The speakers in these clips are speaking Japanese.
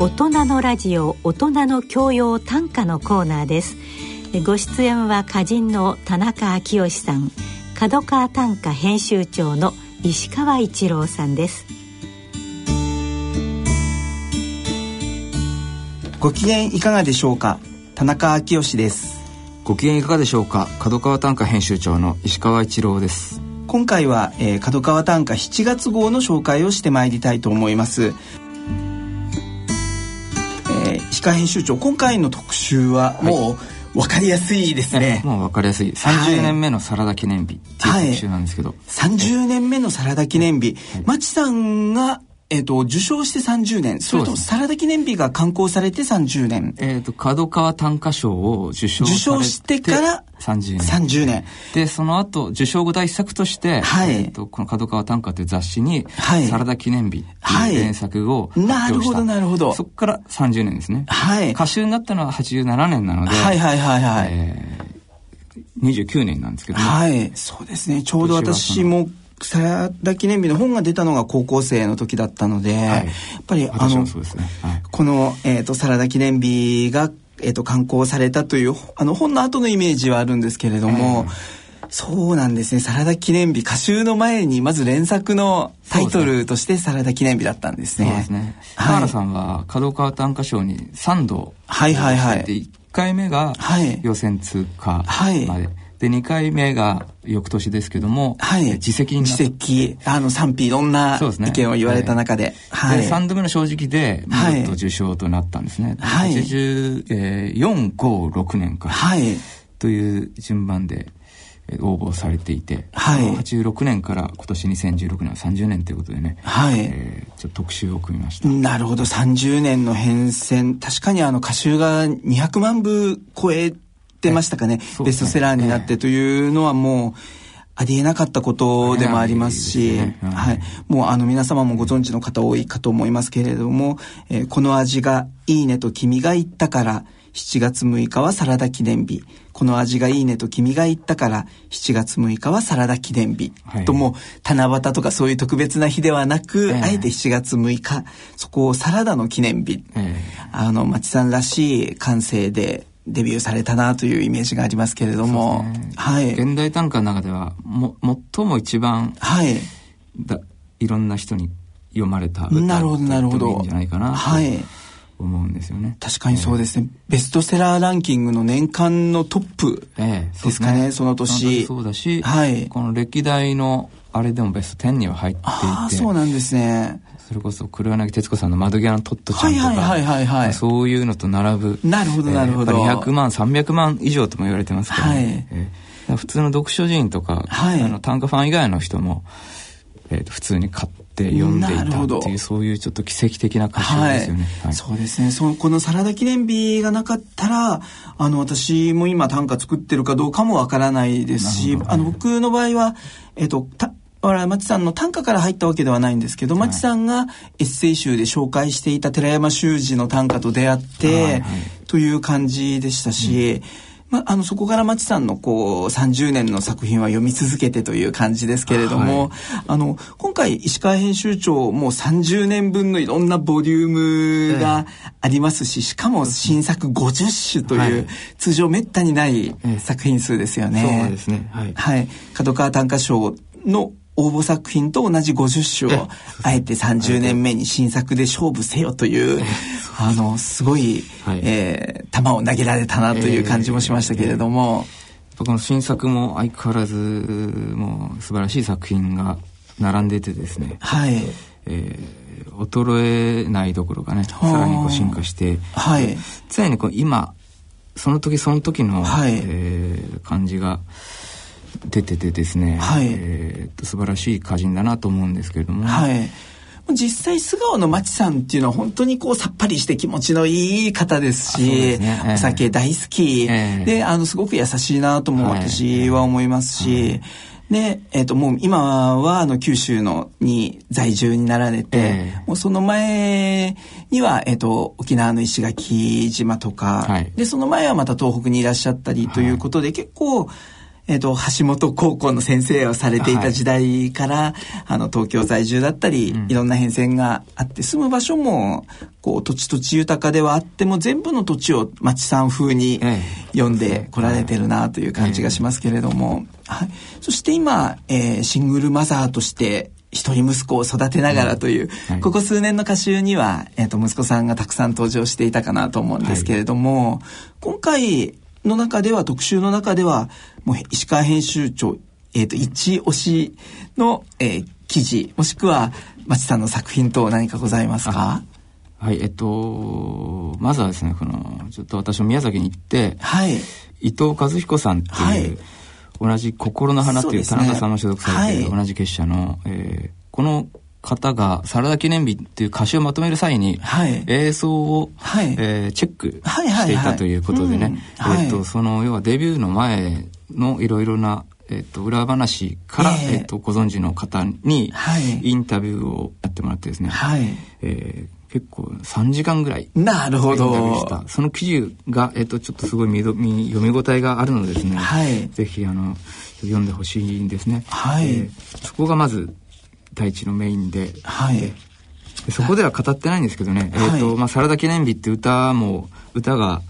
大人のラジオ大人の教養短歌のコーナーです。ご出演は歌人の田中昭義さん角川短歌編集長の石川一郎さんです。ご機嫌いかがでしょうか？田中昭義です。ご機嫌いかがでしょうか？角川短歌編集長の石川一郎です。今回は、えー、角川短歌7月号の紹介をしてまいりたいと思います石川編集長今回の特集はもう分かりやすいですね、もう分かりやすい。30年目のサラダ記念日っていう特集なんですけど、はい、30年目のサラダ記念日、はい、町さんがえっ、ー、と、受賞して30年、それとサラダ記念日が刊行されて30年。えっ、ー、と、角川短歌賞を受賞受賞してから30年。30年。で、その後、受賞後第一作として、はい、えっ、ー、と、この角川短歌という雑誌に、はい、サラダ記念日っていう原作を発表した、なるほど、なるほど。そこから30年ですね。はい。歌集になったのは87年なので、はいはいはいはい。えー、29年なんですけど、ね、はい。そうですね。ちょうど私もサラダ記念日の本が出たのが高校生の時だったので、はい、やっぱりあの、ねはい、この、えーと、サラダ記念日が、えーと、刊行されたというあの本の後のイメージはあるんですけれども、えー、そうなんですねサラダ記念日歌集の前にまず連作のタイトルとしてサラダ記念日だったんですね。そうですね。はい、原さんは角川短歌賞に3度はいはいはい。1回目が予選通過まで。はいで、2回目が翌年ですけども、はい。自責にな自責、あの、賛否いろんな意見を言われた中で。はい。で、3度目の正直で、見事受賞となったんですね。はい。84、えー、5、6年か。はい。という順番で、応募されていて、はい、86年から今年2016年は30年ということでね、はいえー、ちょっと特集を組みましたなるほど30年の変遷確かにあの歌集が200万部超えってましたかね、ね、ベストセラーになってというのはもう、ありえなかったことでもありますし、はい。もうあの皆様もご存知の方多いかと思いますけれども、えー、この味がいいねと君が言ったから、7月6日はサラダ記念日。この味がいいねと君が言ったから、7月6日はサラダ記念日。はい、とも、七夕とかそういう特別な日ではなく、えー、あえて7月6日、そこをサラダの記念日。えー、あの、町さんらしい感性で、デビューされたなというイメージがありますけれども、ね、はい、現代短歌の中ではも最も一番、はい、だいろんな人に読まれた歌なるほどなるほどいいんじゃないかなはい思うんですよね。確かにそうですね、えー、ベストセラーランキングの年間のトップですかね、えー、そね。その年。そうだし、はい、この歴代のあれでもベスト10には入っていて。ああ、そうなんですね。それこそ黒柳徹子さんの窓際のトットちゃんとか、はいはいはいはい、そういうのと並ぶ。なるほどなるほど。えー、200万、300万以上とも言われてますけど、ね、はい。えー、普通の読書人とか、はい、あの短歌ファン以外の人も、えー、普通に買って読んでいたっていうそういうちょっと奇跡的な歌詞ですよね、はい。はい、そうですね。そのこの「サラダ記念日」がなかったらあの私も今短歌作ってるかどうかもわからないですし、あの僕の場合は、えっ、ー、と町さんの短歌から入ったわけではないんですけど、町さんがエッセイ集で紹介していた寺山修司の短歌と出会って、という感じでしたし、まあ、のそこから町さんのこう30年の作品は読み続けてという感じですけれども、はい、あの今回石川編集長もう30年分のいろんなボリュームがありますし、しかも新作50種という、はい、通常めったにない作品数ですよね。そうですね。はい。はい、角川短歌賞の応募作品と同じ50種をあえて30年目に新作で勝負せよというあのすごい、はい、えー、球を投げられたなという感じもしましたけれども、えー、この新作も相変わらずもう素晴らしい作品が並んでてですね、はい。えー、衰えないどころかねさらにこう進化して、はい、常にこう今その時その時の、はい。えー、感じが出ててですね、はい。えー、素晴らしい歌人だなと思うんですけれども、はい、実際素顔のまちさんっていうのは本当にこうさっぱりして気持ちのいい方ですし、ねえー、お酒大好き、えー、であのすごく優しいなとも私は思い。ますし、で、えっ、ー、と、もう今は、あの、九州のに在住になられて、えー、もうその前には、えっ、ー、と、沖縄の石垣島とか、はい、で、その前はまた東北にいらっしゃったりということで、はい、結構、えっ、ー、と、橋本高校の先生をされていた時代から、はい、あの、東京在住だったり、うん、いろんな変遷があって、住む場所も、こう、土地土地豊かではあっても、全部の土地を町さん風に読んでこられてるなという感じがしますけれども、はい。そして今、えー、シングルマザーとして、一人息子を育てながらという、うん。はい、ここ数年の歌集には、えっ、ー、と、息子さんがたくさん登場していたかなと思うんですけれども、はい、今回の中では、特集の中では、もう石川編集長、えっ、ー、と、一押しの、えー、記事、もしくは、町さんの作品と何かございますか？はい、えっと、まずはですね、この、ちょっと私も宮崎に行って、はい。伊藤和彦さんっていう、はい。同じ心の花っていう田中さんの所属されている同じ結社の、はい、えー、この方がサラダ記念日っていう歌詞をまとめる際に、はい、映像を、はい、えー、チェックしていたということでね、えっと、その要はデビューの前のいろいろなえっと、裏話から、えー、っと、ご存知の方に、インタビューをやってもらってですね、はい、えー結構3時間ぐらい。なるほど。その記事が、えっ、と、ちょっとすごい見読み応えがあるのでですね、はい、ぜひ、あの、読んでほしいんですね。はい、えー、そこがまず、第一のメインで、はい、そこでは語ってないんですけどね、はい、えっ、と、まあ、サラダ記念日って歌も、歌が、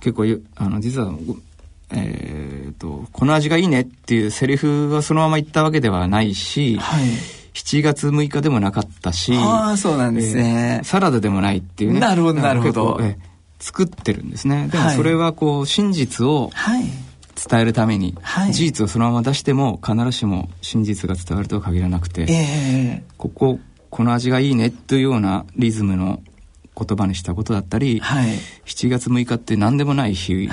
結構、あの、実は、えっ、ー、と、この味がいいねっていうセリフはそのまま言ったわけではないし、はい。7月6日でもなかったし、ああ、そうなんですね、えー、サラダでもないっていうね。なるほど、なるほど。えー、作ってるんですね。でもそれはこう、真実を伝えるために、はい、事実をそのまま出しても必ずしも真実が伝わるとは限らなくて、えー、ここ、この味がいいねというようなリズムの言葉にしたことだったり、はい、7月6日って何でもない日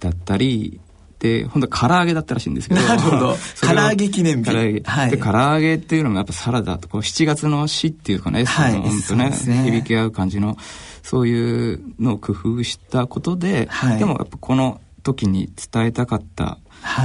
だったり、で、本当は唐揚げだったらしいんですけど。なるほど。唐揚げ記念日。唐揚げ。はい。で、唐揚げっていうのもやっぱサラダと、こう7月の詩っていうかね、はい、本当ね、ね響き合う感じの、そういうのを工夫したことで、はい、でもやっぱこの時に伝えたかった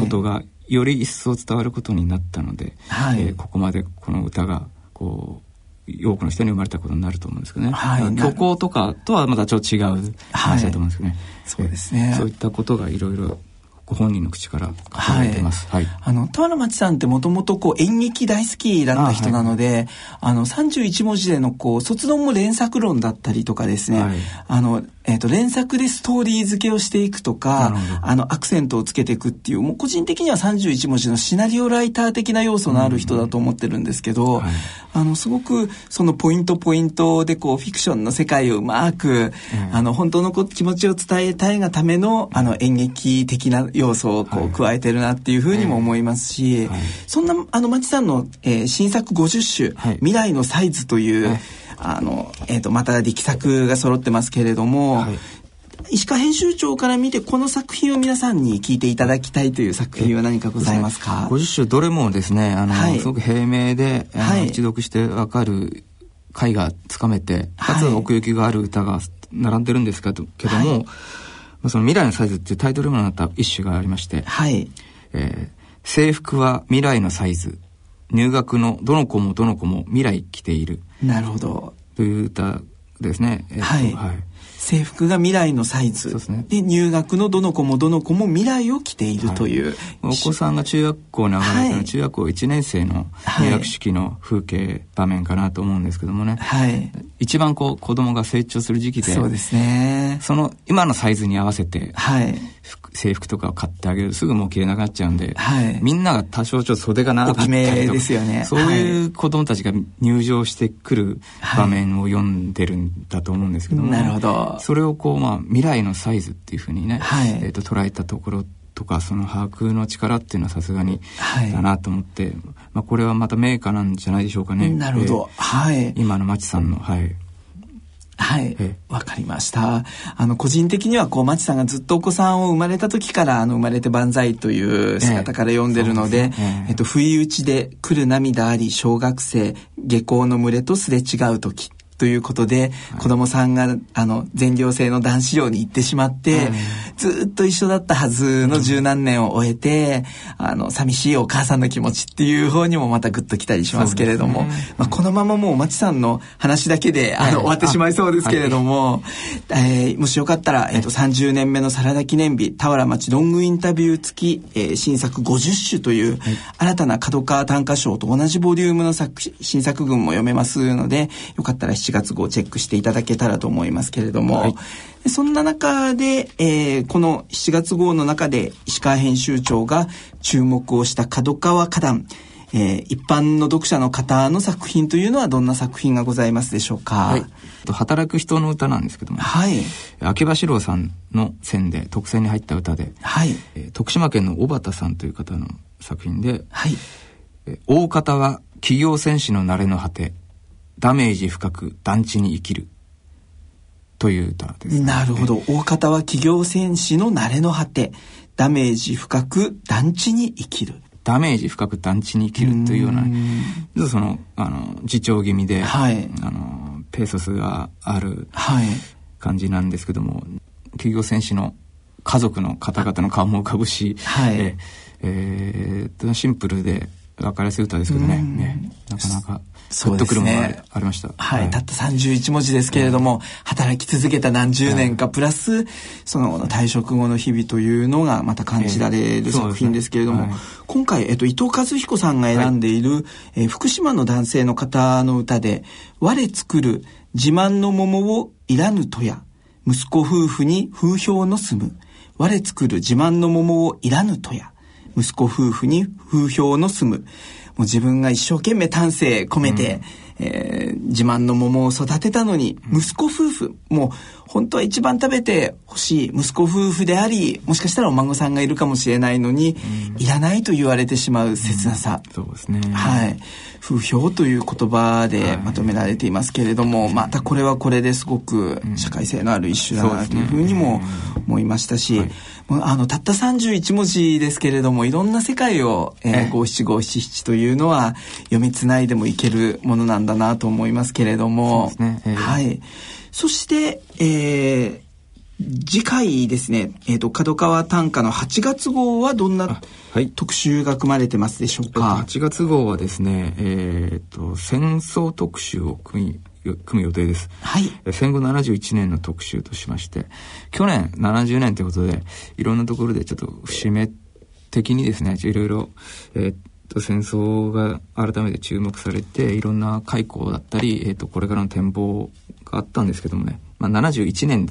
ことが、より一層伝わることになったので、はい、えー、ここまでこの歌が、こう、多くの人に生まれたことになると思うんですけどね。はい、虚構とかとはまたちょっと違う話だと思うんですけどね。はい、そうですね。そういったことがいろいろご本人の口から書かれてます。はい。はい、あの、田原町さんってもともとこう演劇大好きだった人なので、あはい、あの、31文字でのこう、卒論も連作論だったりとかですね、はい、あの、えっ、ー、と、連作でストーリー付けをしていくとか、あの、アクセントをつけていくっていう、もう個人的には31文字のシナリオライター的な要素のある人だと思ってるんですけど、はい、あの、すごくそのポイントポイントでこう、フィクションの世界をうまく、うん、あの、本当のこ気持ちを伝えたいがための、あの、演劇的な要素をこう、加えてるなっていうふうにも思いますし、はい、そんな、あの、町さんの、えー、新作50種、未来のサイズという、あの、えっ、ー、と、また力作が揃ってますけれども、はい、石川編集長から見てこの作品を皆さんに聞いていただきたいという作品は何かございますか？50種どれもですね、あの、はい、すごく平明で、はい、一読してわかる回がつかめて、かつ奥行きがある歌が並んでるんですけども、はい、その未来のサイズっていうタイトルにもなった一種がありまして、はい。えー、制服は未来のサイズ。入学のどの子もどの子も未来来ている。なるほど。という歌ですね。えー、はい。はい制服が未来のサイズ。そうですね。で、入学のどの子もどの子も未来を着ているという。はい、お子さんが中学校に上がれたら、中学校1年生の入学式の風景場面かなと思うんですけどもね。はい。一番こう子供が成長する時期で。そうですね。その今のサイズに合わせて。はい。制服とかを買ってあげるすぐもう着れなくなっちゃうんで、はい、みんなが多少ちょっと袖が長かったりとかですよね。そういう子供たちが入場してくる場面を読んでるんだと思うんですけども、なるほど。それをこう、まあ、未来のサイズっていうふうにね、はい、えー、と捉えたところとかその把握の力っていうのはさすがにだなと思って、はい、まあ、これはまた名家なんじゃないでしょうかね。なるほど、えー、はい、今の町さんの、はい、はい。わかりました。あの、個人的には、こう、町さんがずっとお子さんを生まれた時から、あの、生まれて万歳という姿から読んでるので、ええっと、不意打ちで来る涙あり、小学生、下校の群れとすれ違う時。ということで、はい、子供さんがあの全寮制の男子寮に行ってしまって、はい、ずっと一緒だったはずの十何年を終えて、あの寂しいお母さんの気持ちっていう方にもまたグッときたりしますけれども、ね、まあ、このままもうまちさんの話だけで、あの終わってしまいそうですけれども、えー、もしよかったら、えーと、と30年目のサラダ記念日田原町ロングインタビュー付き、えー、新作50種という、新たな角川短歌賞と同じボリュームの作新作群も読めますのでよかったら7月号チェックしていただけたらと思いますけれども、はい、そんな中で、えー、この7月号の中で石川編集長が注目をした角川花壇。えー、一般の読者の方の作品というのはどんな作品がございますでしょうか、はい、働く人の歌なんですけども、はい、秋葉四郎さんの線で特選に入った歌で、はい。えー、徳島県の小畑さんという方の作品で、はい。えー、大方は企業戦士の慣れの果てダメージ深く団地に生きる。という歌です、ね、なるほど。大方は企業戦士の慣れの果てダメージ深く団地に生きる。ダメージ深く団地に生きるというような、うその、あの、自重気味で、はい、あの、ペーソスがある感じなんですけども、はい、企業戦士の家族の方々の顔も浮かぶし、はい、ええー、シンプルで分かりやすい歌ですけどね、ねなかなかグッとくるものがありました。はい、はい、たった31文字ですけれども、働き続けた何十年か、プラス、その退職後の日々というのがまた感じられる作品ですけれども、今回、えっと、伊藤和彦さんが選んでいる、はい、えー、福島の男性の方の歌で、我作る自慢の桃をいらぬとや、息子夫婦に風評の住む、我作る自慢の桃をいらぬとや、息子夫婦に風評の住む、もう自分が一生懸命丹精込めて、えー、自慢の桃を育てたのに、息子夫婦、もう本当は一番食べてほしい息子夫婦であり、もしかしたらお孫さんがいるかもしれないのに、うん、いらないと言われてしまう切なさ。うん、そうですね。はい。風評という言葉でまとめられていますけれども、はい、またこれはこれですごく社会性のある一種だなというふうにも思いましたし、はい。あのたった31文字ですけれどもいろんな世界を五七五七七というのは読みつないでもいけるものなんだなと思いますけれども、ねえー、はい。そして、えー、次回ですね、えーと、角川短歌の8月号はどんな特集が組まれてますでしょうか、8月号はですね、えーと戦争特集を組み組む予定です。はい。戦後71年の特集としまして、去年70年ということで、いろんなところでちょっと節目的にですね、いろいろ、えー、っと、戦争が改めて注目されて、いろんな開口だったり、えー、っと、これからの展望があったんですけどもね、まあ、71年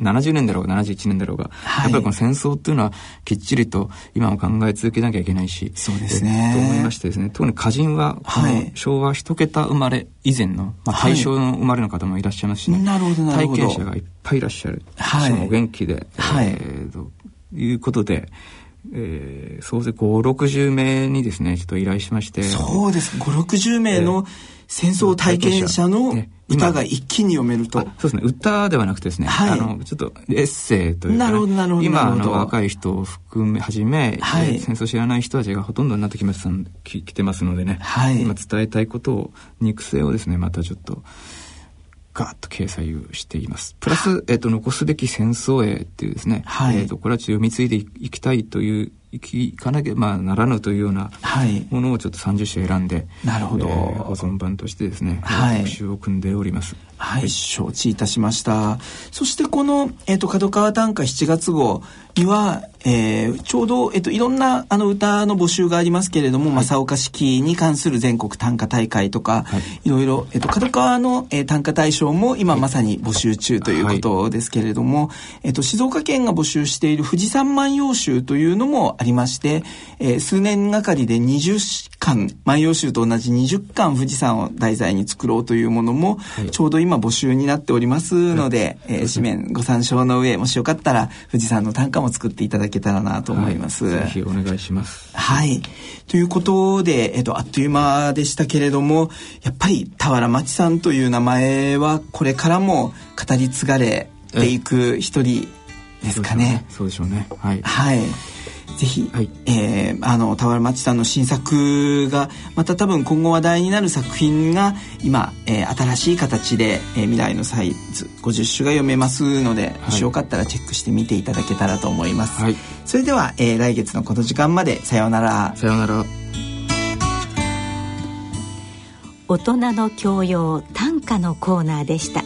70年だろうが71年だろうが、はい、やっぱりこの戦争っていうのはきっちりと今も考え続けなきゃいけないし、そうですね。と思いましてですね、特に歌人は、この昭和一桁生まれ以前の、まあ、大正の生まれの方もいらっしゃいますしね、なるほどなるほど。体験者がいっぱいいらっしゃる。はい。お元気で、はい。えー、ということで、えー、総勢5、60名にですね、ちょっと依頼しまして。そうです。5、60名の戦争体験者の、ね、歌が一気に読めると。そうですね。歌ではなくてですね、はい、あの、ちょっとエッセイというか、ね、なるほど、なるほど。今の若い人を含め、はじめ、はい、戦争知らない人たちがほとんどになってきましたき来てますのでね、はい、今伝えたいことを、肉声をですね、またちょっと、ガーッと掲載をしています。プラス、えっ、と、残すべき戦争へっていうですね、はい、えっ、と、これは読み継いでいきたいといういかなきゃ、まあ、ならぬというようなものをちょっと30種選んで、なるほど、えー、保存版としてですね、はい、特集を組んでおります。はい、承知いたしました。そしてこの、えっ、ー、と、角川短歌7月号には、えー、ちょうど、えっ、ー、と、いろんなあの歌の募集がありますけれども、はい、正岡式に関する全国短歌大会とか、はい、いろいろ、えっ、と、角川の、えー、短歌大賞も今まさに募集中ということですけれども、はい、えっ、と、静岡県が募集している富士山万葉集というのもありまして、えー、数年がかりで20巻、万葉集と同じ20巻富士山を題材に作ろうというものも、ちょうど今募集になっておりますので、はい、えー、紙面ご参照の上、もしよかったら富士山の短歌も作っていただけたらなと思います。はい、ぜひお願いします。はい。ということで、えっ、ー、と、あっという間でしたけれども、やっぱり田原町さんという名前はこれからも語り継がれていく一人ですかね。そうでしょうね。はい。はい。ぜひ、はい、えー、あの田原町さんの新作がまた多分今後話題になる作品が今、えー、新しい形で、えー、未来のサイズ50種が読めますので、はい、もしよかったらチェックしてみていただけたらと思います、はい、それでは、えー、来月のこの時間までさようなら。さようなら。大人の教養短歌のコーナーでした